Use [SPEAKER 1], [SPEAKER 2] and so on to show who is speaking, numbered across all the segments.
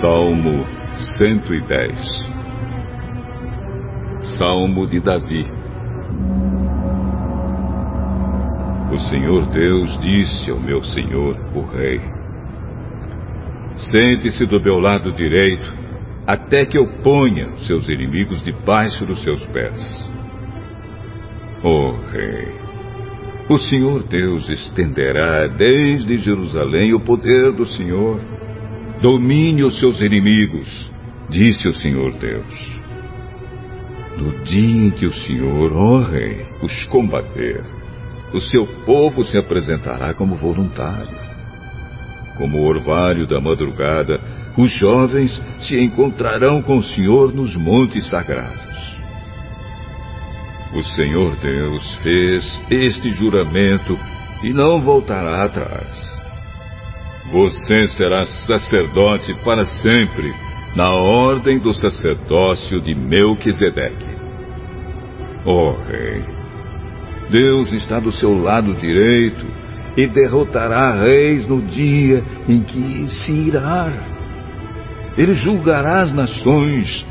[SPEAKER 1] Salmo 110 Salmo de Davi O Senhor Deus disse ao meu Senhor, o Rei: Sente-se do meu lado direito, até que eu ponha seus inimigos debaixo dos seus pés. Ó oh, Rei, o Senhor Deus estenderá desde Jerusalém o poder do Senhor. Domine os seus inimigos, disse o Senhor Deus. No dia em que o Senhor, ó Rei, os combater, o seu povo se apresentará como voluntário. Como o orvalho da madrugada, os jovens se encontrarão com o Senhor nos montes sagrados. O Senhor Deus fez este juramento e não voltará atrás. Você será sacerdote para sempre, na ordem do sacerdócio de Melquisedeque. Ó oh, Rei, Deus está do seu lado direito e derrotará reis no dia em que se irá. Ele julgará as nações,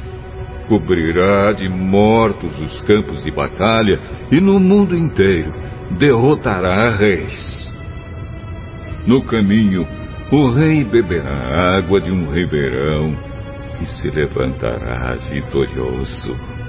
[SPEAKER 1] cobrirá de mortos os campos de batalha e no mundo inteiro derrotará reis. No caminho, o rei beberá água de um ribeirão e se levantará vitorioso.